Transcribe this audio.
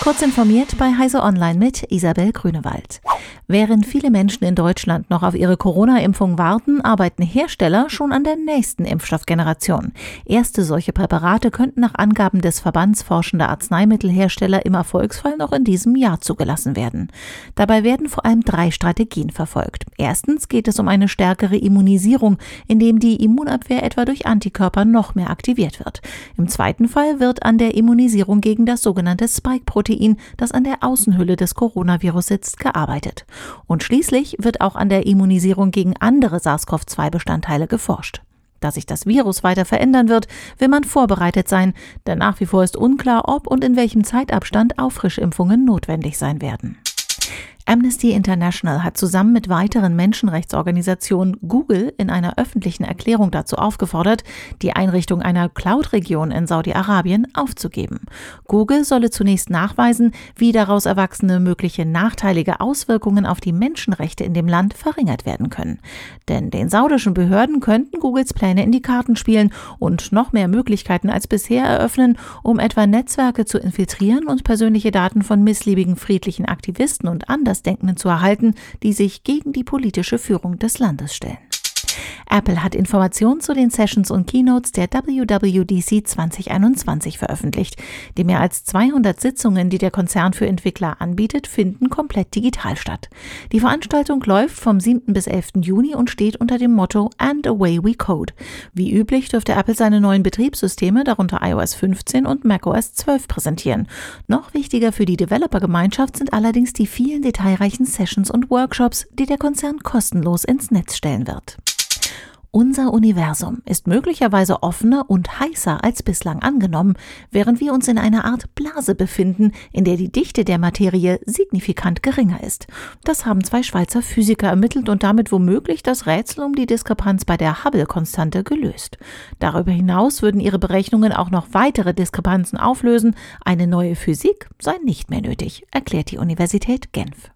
Kurz informiert bei Heise Online mit Isabel Grünewald. Während viele Menschen in Deutschland noch auf ihre Corona-Impfung warten, arbeiten Hersteller schon an der nächsten Impfstoffgeneration. Erste solche Präparate könnten nach Angaben des Verbands forschender Arzneimittelhersteller im Erfolgsfall noch in diesem Jahr zugelassen werden. Dabei werden vor allem drei Strategien verfolgt. Erstens geht es um eine stärkere Immunisierung, indem die Immunabwehr etwa durch Antikörper noch mehr aktiviert wird. Im zweiten Fall wird an der Immunisierung gegen das sogenannte Spike-Protein Protein, das an der Außenhülle des Coronavirus sitzt, gearbeitet. Und schließlich wird auch an der Immunisierung gegen andere SARS-CoV-2-Bestandteile geforscht. Da sich das Virus weiter verändern wird, will man vorbereitet sein, denn nach wie vor ist unklar, ob und in welchem Zeitabstand Auffrischimpfungen notwendig sein werden. Amnesty International hat zusammen mit weiteren Menschenrechtsorganisationen Google in einer öffentlichen Erklärung dazu aufgefordert, die Einrichtung einer Cloud-Region in Saudi-Arabien aufzugeben. Google solle zunächst nachweisen, wie daraus erwachsene mögliche nachteilige Auswirkungen auf die Menschenrechte in dem Land verringert werden können. Denn den saudischen Behörden könnten Googles Pläne in die Karten spielen und noch mehr Möglichkeiten als bisher eröffnen, um etwa Netzwerke zu infiltrieren und persönliche Daten von missliebigen friedlichen Aktivisten und anders Andersdenkenden zu erhalten, die sich gegen die politische Führung des Landes stellen. Apple hat Informationen zu den Sessions und Keynotes der WWDC 2021 veröffentlicht. Die mehr als 200 Sitzungen, die der Konzern für Entwickler anbietet, finden komplett digital statt. Die Veranstaltung läuft vom 7. bis 11. Juni und steht unter dem Motto And Away We Code. Wie üblich dürfte Apple seine neuen Betriebssysteme, darunter iOS 15 und macOS 12, präsentieren. Noch wichtiger für die Developer-Gemeinschaft sind allerdings die vielen detailreichen Sessions und Workshops, die der Konzern kostenlos ins Netz stellen wird. Unser Universum ist möglicherweise offener und heißer als bislang angenommen, während wir uns in einer Art Blase befinden, in der die Dichte der Materie signifikant geringer ist. Das haben zwei Schweizer Physiker ermittelt und damit womöglich das Rätsel um die Diskrepanz bei der Hubble-Konstante gelöst. Darüber hinaus würden ihre Berechnungen auch noch weitere Diskrepanzen auflösen. Eine neue Physik sei nicht mehr nötig, erklärt die Universität Genf.